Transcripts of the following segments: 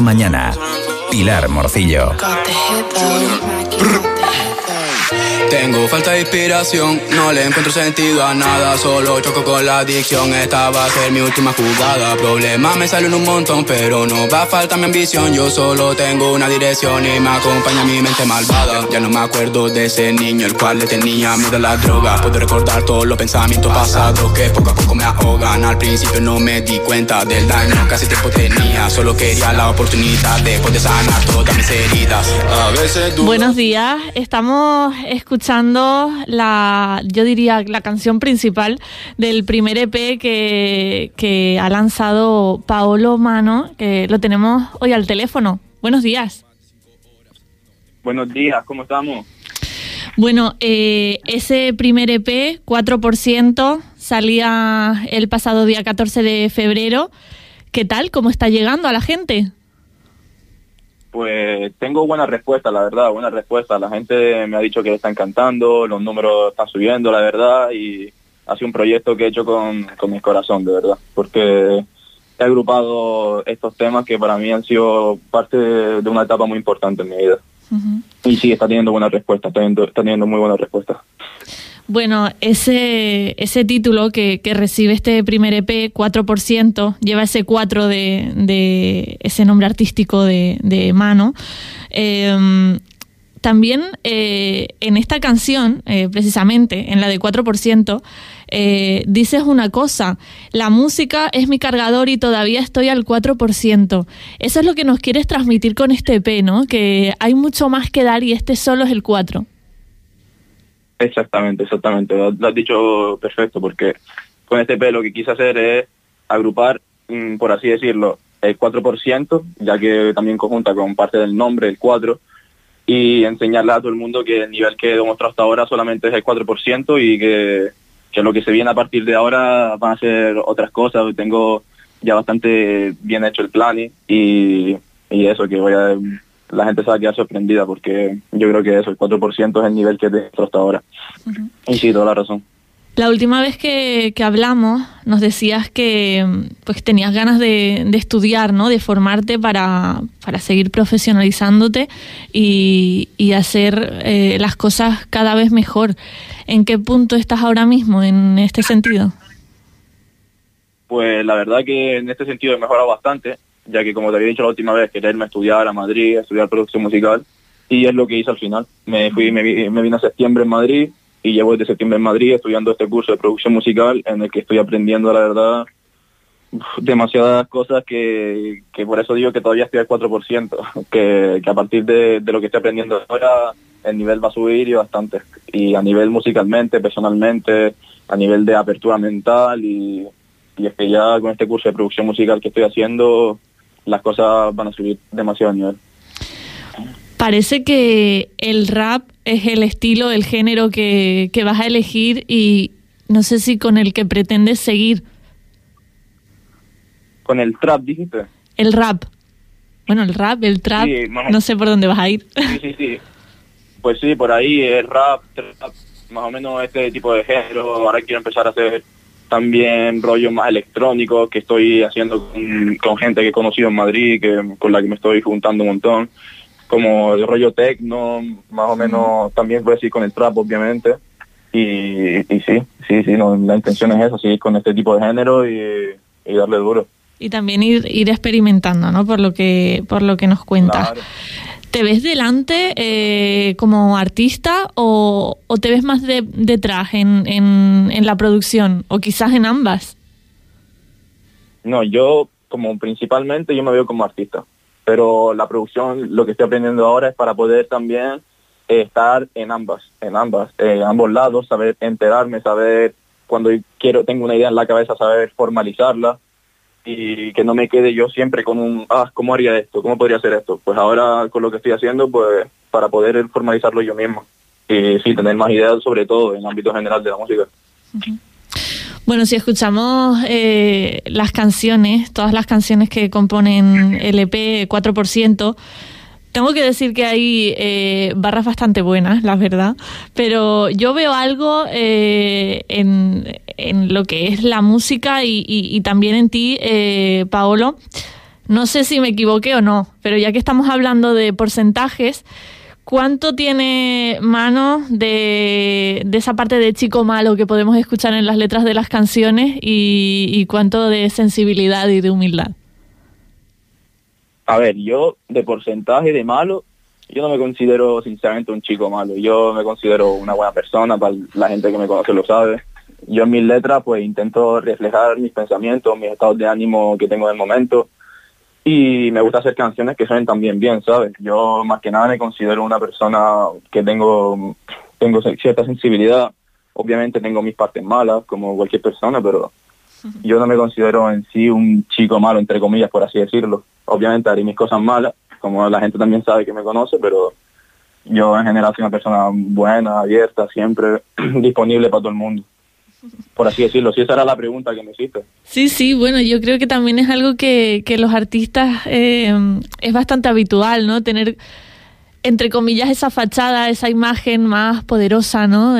Mañana. Pilar Morcillo. Tengo falta de inspiración, no le encuentro sentido a nada, solo choco con la adicción, esta va a ser mi última jugada. Problemas me salen un montón, pero no va a faltar mi ambición, yo solo tengo una dirección y me acompaña mi mente malvada. Ya no me acuerdo de ese niño, el cual le tenía miedo a la droga. Puedo recordar todos los pensamientos pasados que poco a poco me ahogan. Al principio no me di cuenta del daño, casi tiempo tenía, solo quería la oportunidad de poder sanar todas mis heridas. A veces Buenos días, estamos escuchando escuchando la, yo diría, la canción principal del primer EP que, que ha lanzado Paolo Mano, que lo tenemos hoy al teléfono. Buenos días. Buenos días, ¿cómo estamos? Bueno, eh, ese primer EP, 4%, salía el pasado día 14 de febrero. ¿Qué tal? ¿Cómo está llegando a la gente? Pues tengo buena respuesta, la verdad, buena respuesta. La gente me ha dicho que le está encantando, los números están subiendo, la verdad, y ha sido un proyecto que he hecho con, con mi corazón, de verdad, porque he agrupado estos temas que para mí han sido parte de, una etapa muy importante en mi vida. Y sí, está teniendo buena respuesta, está teniendo, está teniendo muy buena respuesta. Bueno, ese, ese título que, que, recibe este primer EP, 4%, lleva ese 4 de, de ese nombre artístico de, de Mano. Eh, también eh, en esta canción, eh, precisamente, en la de 4%, eh, dices una cosa, la música es mi cargador y todavía estoy al 4%. Eso es lo que nos quieres transmitir con este EP, ¿no? Que hay mucho más que dar y este solo es el 4%. Exactamente, exactamente. Lo, has dicho perfecto, porque con este P lo que quise hacer es agrupar, mm, por así decirlo, el 4%, ya que también conjunta con parte del nombre, el 4, y enseñarle a todo el mundo que el nivel que he demostrado hasta ahora solamente es el 4% y que, que lo que se viene a partir de ahora van a ser otras cosas. Tengo ya bastante bien hecho el plan y, y eso, que voy a la gente se va a quedar sorprendida porque yo creo que eso, el 4% es el nivel que he hasta ahora. Y sí, toda la razón. La última vez que, que, hablamos nos decías que pues tenías ganas de, de estudiar, ¿no? De formarte para, para seguir profesionalizándote y, y hacer eh, las cosas cada vez mejor. ¿En qué punto estás ahora mismo en este sentido? Pues la verdad que en este sentido he mejorado bastante ya que como te había dicho la última vez, a estudiar a Madrid, estudiar producción musical, y es lo que hice al final. Me fui, me, me vine a septiembre en Madrid y llevo desde septiembre en Madrid estudiando este curso de producción musical en el que estoy aprendiendo, la verdad, demasiadas cosas que, que por eso digo que todavía estoy al 4%, que, que a partir de, de lo que estoy aprendiendo ahora el nivel va a subir y bastante. Y a nivel musicalmente, personalmente, a nivel de apertura mental y, y es que ya con este curso de producción musical que estoy haciendo las cosas van a subir demasiado a nivel. Parece que el rap es el estilo, el género que, que vas a elegir y no sé si con el que pretendes seguir. ¿Con el trap dijiste? El rap. Bueno, el rap, el trap, no sé por dónde vas a ir. Sí, sí, sí. Pues sí, por ahí el rap, trap, más o menos este tipo de género. Ahora quiero empezar a hacer también rollo más electrónico que estoy haciendo con, gente que he conocido en Madrid, que con la que me estoy juntando un montón, como el rollo techno, más o menos también voy a seguir con el trap obviamente. Y, y sí, sí, sí, no, la intención es eso, seguir con este tipo de género y, darle duro. Y también ir, ir experimentando, ¿no? Por lo que, por lo que nos cuentas. ¿Te ves delante eh, como artista o, te ves más de, detrás en, la producción o quizás en ambas? No, yo como principalmente yo me veo como artista, pero la producción lo que estoy aprendiendo ahora es para poder también estar en ambas, en ambas, en ambos lados, saber enterarme, saber cuando quiero tengo una idea en la cabeza, saber formalizarla y que no me quede yo siempre con un, ah, ¿cómo haría esto? ¿Cómo podría hacer esto? Pues ahora con lo que estoy haciendo, pues para poder formalizarlo yo mismo y sí, tener más ideas sobre todo en ámbito general de la música. Bueno, si escuchamos eh, las canciones, todas las canciones que componen el EP 4%, tengo que decir que hay eh, barras bastante buenas, la verdad, pero yo veo algo eh, en, en, lo que es la música y, y, también en ti, eh, Paolo. no sé si me equivoqué o no, pero ya que estamos hablando de porcentajes, ¿cuánto tiene mano de, de esa parte de chico malo que podemos escuchar en las letras de las canciones y, y cuánto de sensibilidad y de humildad? A ver, yo de porcentaje de malo, yo no me considero sinceramente un chico malo. Yo me considero una buena persona, para la gente que me conoce lo sabe. Yo en mis letras pues intento reflejar mis pensamientos, mis estados de ánimo que tengo en el momento y me gusta hacer canciones que suenen también bien, ¿sabes? Yo más que nada me considero una persona que tengo, tengo cierta sensibilidad. Obviamente tengo mis partes malas, como cualquier persona, pero yo no me considero en sí un chico malo, entre comillas, por así decirlo. Obviamente haré mis cosas malas, como la gente también sabe que me conoce, pero yo en general soy una persona buena, abierta, siempre disponible para todo el mundo por así decirlo. Si esa era la pregunta que me hiciste. Sí, sí, bueno, yo creo que también es algo que, que los artistas eh, es bastante habitual, ¿no? Tener, entre comillas, esa fachada, esa imagen más poderosa, ¿no?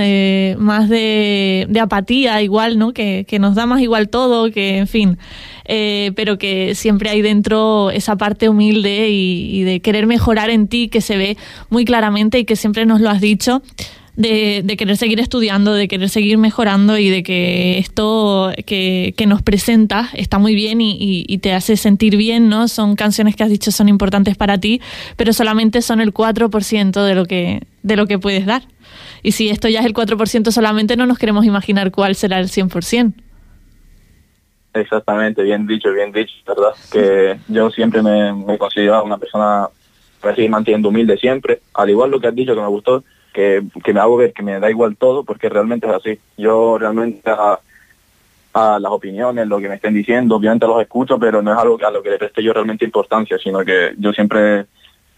Más de, apatía, igual, ¿no? Que, nos da más igual todo, que, en fin. Eh, pero que siempre hay dentro esa parte humilde y de querer mejorar en ti, que se ve muy claramente y que siempre nos lo has dicho de, de, querer seguir estudiando, de querer seguir mejorando y de que esto que, que nos presenta está muy bien y, y, y, te hace sentir bien, ¿no? Son canciones que has dicho son importantes para ti, pero solamente son el 4% de lo que, de lo que puedes dar. Y si esto ya es el 4% solamente, no nos queremos imaginar cuál será el 100%. Exactamente, bien dicho, bien dicho, ¿verdad? Que yo siempre me, me considero una persona que seguir manteniendo humilde siempre, al igual lo que has dicho que me gustó, que, me hago ver que me da igual todo, porque realmente es así. Yo realmente a, las opiniones, lo que me estén diciendo, obviamente los escucho, pero no es algo a lo que le preste yo realmente importancia, sino que yo siempre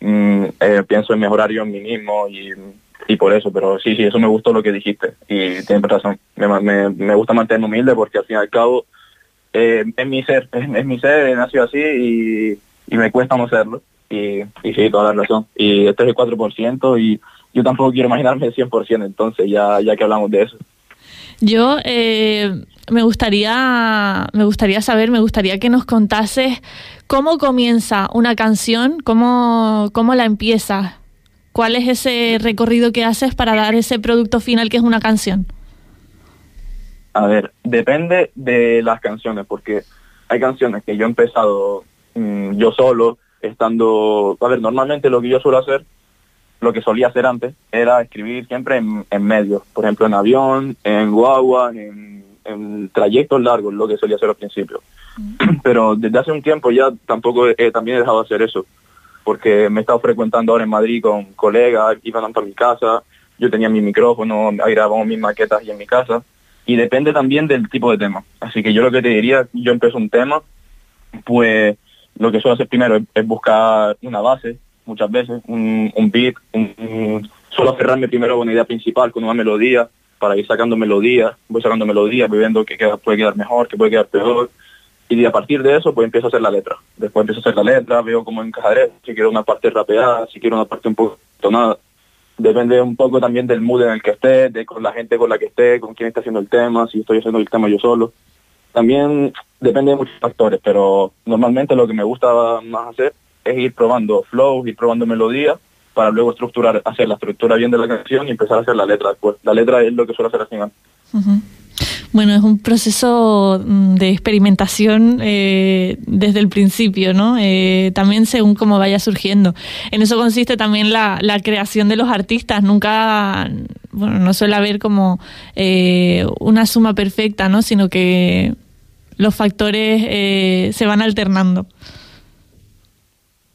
mm, eh, pienso en mejorar yo en mí mismo y, por eso, pero sí, sí, eso me gustó lo que dijiste y tienes razón. Me, me, gusta mantenerme humilde porque al fin y al cabo eh, es mi ser, es, mi ser, he nacido así y, y me cuesta no serlo. Y, y sí, toda la razón. Y este es el 4% y yo tampoco quiero imaginarme el 100%, entonces ya, ya que hablamos de eso. Yo eh, me gustaría me gustaría saber, me gustaría que nos contases cómo comienza una canción, cómo, cómo la empiezas, cuál es ese recorrido que haces para dar ese producto final que es una canción. A ver, depende de las canciones, porque hay canciones que yo he empezado mmm, yo solo, estando, a ver, normalmente lo que yo suelo hacer lo que solía hacer antes era escribir siempre en, en medios, por ejemplo en avión, en guagua, en, en, trayectos largos, lo que solía hacer al principio. Mm. Pero desde hace un tiempo ya tampoco he, también he dejado de hacer eso, porque me he estado frecuentando ahora en Madrid con colegas, iban a mi casa, yo tenía mi micrófono, ahí grabamos mis maquetas y en mi casa, y depende también del tipo de tema. Así que yo lo que te diría, yo empiezo un tema, pues lo que suelo hacer primero es, es buscar una base, muchas veces, un, un beat, un, un, solo cerrarme primero con una idea principal, con una melodía, para ir sacando melodías, voy sacando melodías, viendo que puede quedar mejor, que puede quedar peor, y a partir de eso pues empiezo a hacer la letra. Después empiezo a hacer la letra, veo cómo encajaré, si quiero una parte rapeada, si quiero una parte un poco tonada. Depende un poco también del mood en el que esté, de con la gente con la que esté, con quién está haciendo el tema, si estoy haciendo el tema yo solo. También depende de muchos factores, pero normalmente lo que me gusta más hacer es ir probando flows, ir probando melodías para luego estructurar, hacer la estructura bien de la canción y empezar a hacer la letra después. La letra es lo que suelo hacer al final. Bueno, es un proceso de experimentación eh, desde el principio, ¿no? Eh, también según cómo vaya surgiendo. En eso consiste también la, la creación de los artistas. Nunca, bueno, no suele haber como eh, una suma perfecta, ¿no? Sino que los factores eh, se van alternando.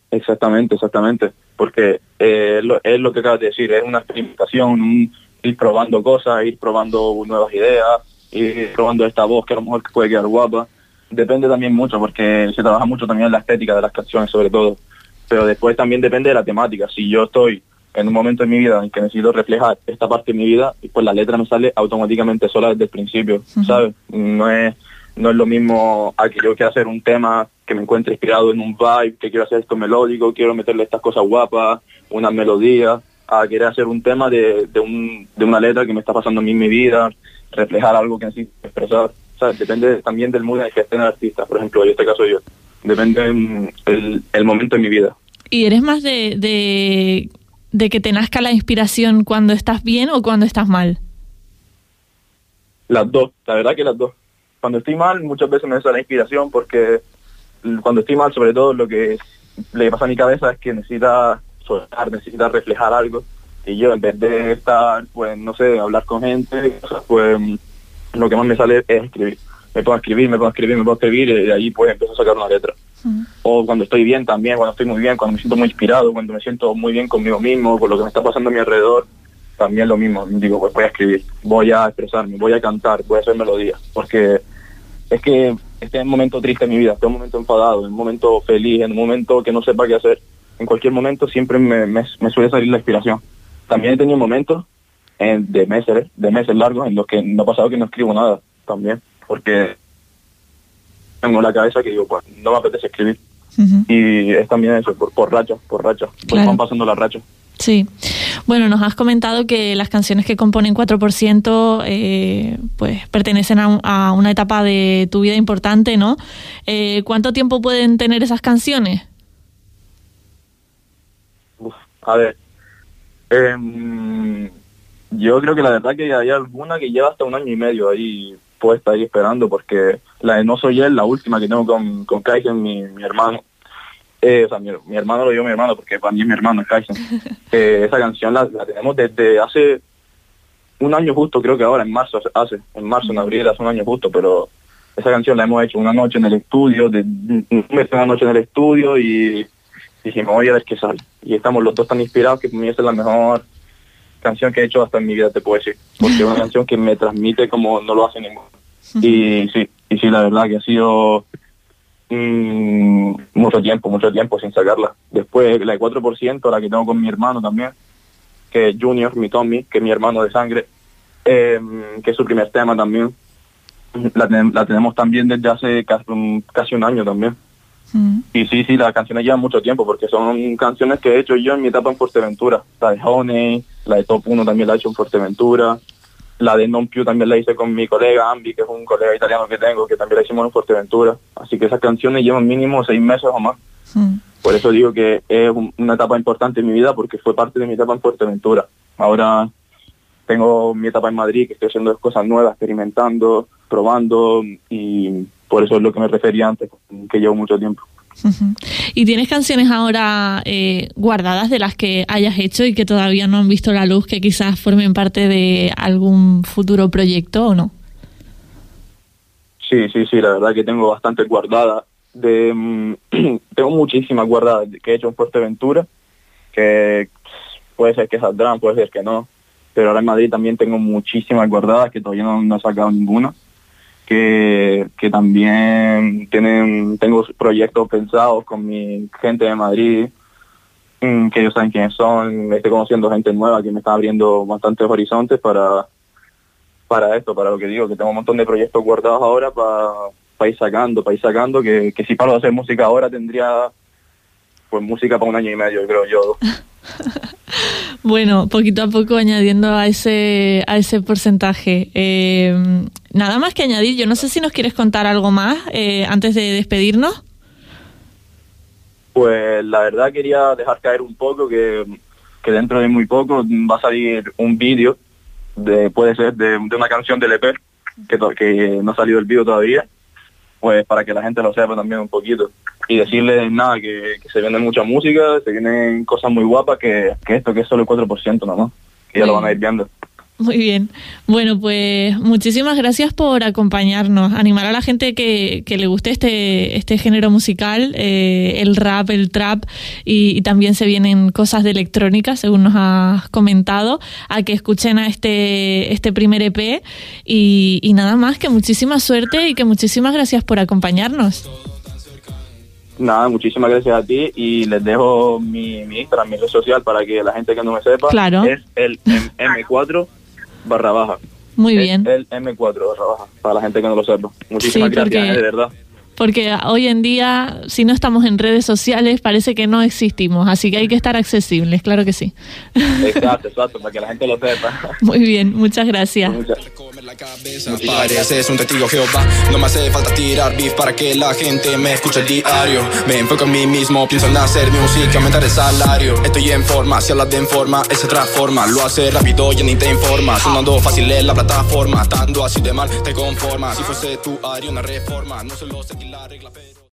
Exactamente, exactamente, porque eh, lo, es lo que acabas de decir, es una experimentación, un, ir probando cosas, ir probando nuevas ideas, ir probando esta voz que a lo mejor puede quedar guapa. Depende también mucho, porque se trabaja mucho también en la estética de las canciones sobre todo, pero después también depende de la temática. Si yo estoy en un momento de mi vida en que necesito reflejar esta parte de mi vida, pues la letra me sale automáticamente sola desde el principio, uh -huh. ¿sabes? No es no es lo mismo a que yo quiera hacer un tema que me encuentre inspirado en un vibe, que quiero hacer esto melódico, quiero meterle estas cosas guapas, una melodía, a querer hacer un tema de, de, un, de una letra que me está pasando a mí en mi vida, reflejar algo que necesito expresar. Depende también del mood en el que esté el artista, por ejemplo, en este caso yo. Depende mm, el, el momento de mi vida. ¿Y eres más de, de, de que te nazca la inspiración cuando estás bien o cuando estás mal? Las dos, la verdad que las dos. Cuando estoy mal, muchas veces me sale la inspiración porque cuando estoy mal, sobre todo, lo que le pasa a mi cabeza es que necesita soltar, necesita reflejar algo. Y yo, en vez de estar, pues, no sé, hablar con gente, pues lo que más me sale es escribir. Me puedo escribir, me puedo escribir, me puedo escribir y de ahí pues empiezo a sacar una letra. O cuando estoy bien también, cuando estoy muy bien, cuando me siento muy inspirado, cuando me siento muy bien conmigo mismo, con lo que me está pasando a mi alrededor, también lo mismo. Digo, pues voy a escribir, voy a expresarme, voy a cantar, voy a hacer melodías. Porque es que este es un momento triste en mi vida, este es un momento enfadado, en un momento feliz, en un momento que no sepa qué hacer. En cualquier momento siempre me, me, suele salir la inspiración. También he tenido momentos en, de meses, de meses largos en los que no ha pasado que no escribo nada también, porque tengo la cabeza que digo, pues no me apetece escribir. Y es también eso, por, por rachas, por rachas, pues van pasando las rachas. Sí. Bueno, nos has comentado que las canciones que componen 4% eh, pues pertenecen a, una etapa de tu vida importante, ¿no? Eh, ¿Cuánto tiempo pueden tener esas canciones? a ver, em, yo creo que la verdad que hay alguna que lleva hasta un año y medio ahí puesta ahí esperando porque la de No Soy Él, la última que tengo con, con Kaisen, mi, mi hermano, eh, o sea, mi, hermano lo dio mi hermano porque para mí es mi hermano, es Kaisen. Eh, esa canción la, tenemos desde hace un año justo, creo que ahora, en marzo, hace, en marzo, en abril, hace un año justo, pero esa canción la hemos hecho una noche en el estudio, de, una noche en el estudio y dijimos, voy a ver qué sale. Y estamos los dos tan inspirados que para mí esa es la mejor canción que he hecho hasta en mi vida, te puedo decir. Porque es una canción que me transmite como no lo hace ninguno. Y sí, y sí, la verdad que ha sido mm, mucho tiempo, mucho tiempo sin sacarla. Después la de 4%, la que tengo con mi hermano también, que es Junior, mi Tommy, que es mi hermano de sangre, em, que es su primer tema también. La, la tenemos también desde hace casi un año también. Y sí, sí, las canciones llevan mucho tiempo porque son canciones que he hecho yo en mi etapa en Fuerteventura. La de Honey, la de Top 1 también la he hecho en Fuerteventura. La de Non Più también la hice con mi colega Ambi, que es un colega italiano que tengo, que también la hicimos en Fuerteventura. Así que esas canciones llevan mínimo seis meses o más. Por eso digo que es una etapa importante en mi vida porque fue parte de mi etapa en Fuerteventura. Ahora tengo mi etapa en Madrid, que estoy haciendo cosas nuevas, experimentando, probando y por eso es lo que me refería antes, que llevo mucho tiempo. ¿Y tienes canciones ahora eh, guardadas de las que hayas hecho y que todavía no han visto la luz, que quizás formen parte de algún futuro proyecto o no? Sí, sí, sí, la verdad que tengo bastante guardadas. De, mm, tengo muchísimas guardadas que he hecho en Fuerteventura, que puede ser que saldrán, puede ser que no. Pero ahora en Madrid también tengo muchísimas guardadas que todavía no, no he sacado ninguna que, que también tienen, tengo proyectos pensados con mi gente de Madrid, mm, que ellos saben quiénes son, estoy conociendo gente nueva que me está abriendo bastantes horizontes para, para esto, para lo que digo, que tengo un montón de proyectos guardados ahora para ir sacando, para ir sacando, que, que si paro de hacer música ahora tendría pues música para un año y medio, creo yo. bueno, poquito a poco añadiendo a ese, a ese porcentaje. Eh, nada más que añadir, yo no sé si nos quieres contar algo más eh, antes de despedirnos. Pues la verdad quería dejar caer un poco que, dentro de muy poco va a salir un vídeo, de, puede ser de, una canción del EP, que, que no ha salido el vídeo todavía, pues para que la gente lo sepa también un poquito y decirles nada, que, se viene mucha música, se vienen cosas muy guapas, que, esto que es solo el 4% nomás, que ya lo van a ir viendo. Muy bien. Bueno, pues muchísimas gracias por acompañarnos, animar a la gente que, que le guste este, este género musical, eh, el rap, el trap, y, también se vienen cosas de electrónica, según nos has comentado, a que escuchen a este, este primer EP y, y nada más, que muchísima suerte y que muchísimas gracias por acompañarnos. Nada, muchísimas gracias a ti y les dejo mi, mi Instagram, mi red social para que la gente que no me sepa claro. es el M4 barra baja. Muy bien. El M4 barra baja, para la gente que no lo sepa. Muchísimas gracias, de verdad. Porque hoy en día, si no estamos en redes sociales, parece que no existimos, así que hay que estar accesibles, claro que sí. Exacto, exacto, para que la gente lo sepa. Muy bien, muchas gracias. Muchas- Pareces un testigo Jehová. No me hace falta tirar beef para que la gente me escuche diario. Me enfoco en mí mismo, pienso en hacer música, aumentar el salario. Estoy en forma, si hablas de en forma, él se transforma Lo hace rápido y ni te informa Sonando fácil en la plataforma Estando así de mal, te conformas. Si fuese tu área una reforma No la regla pero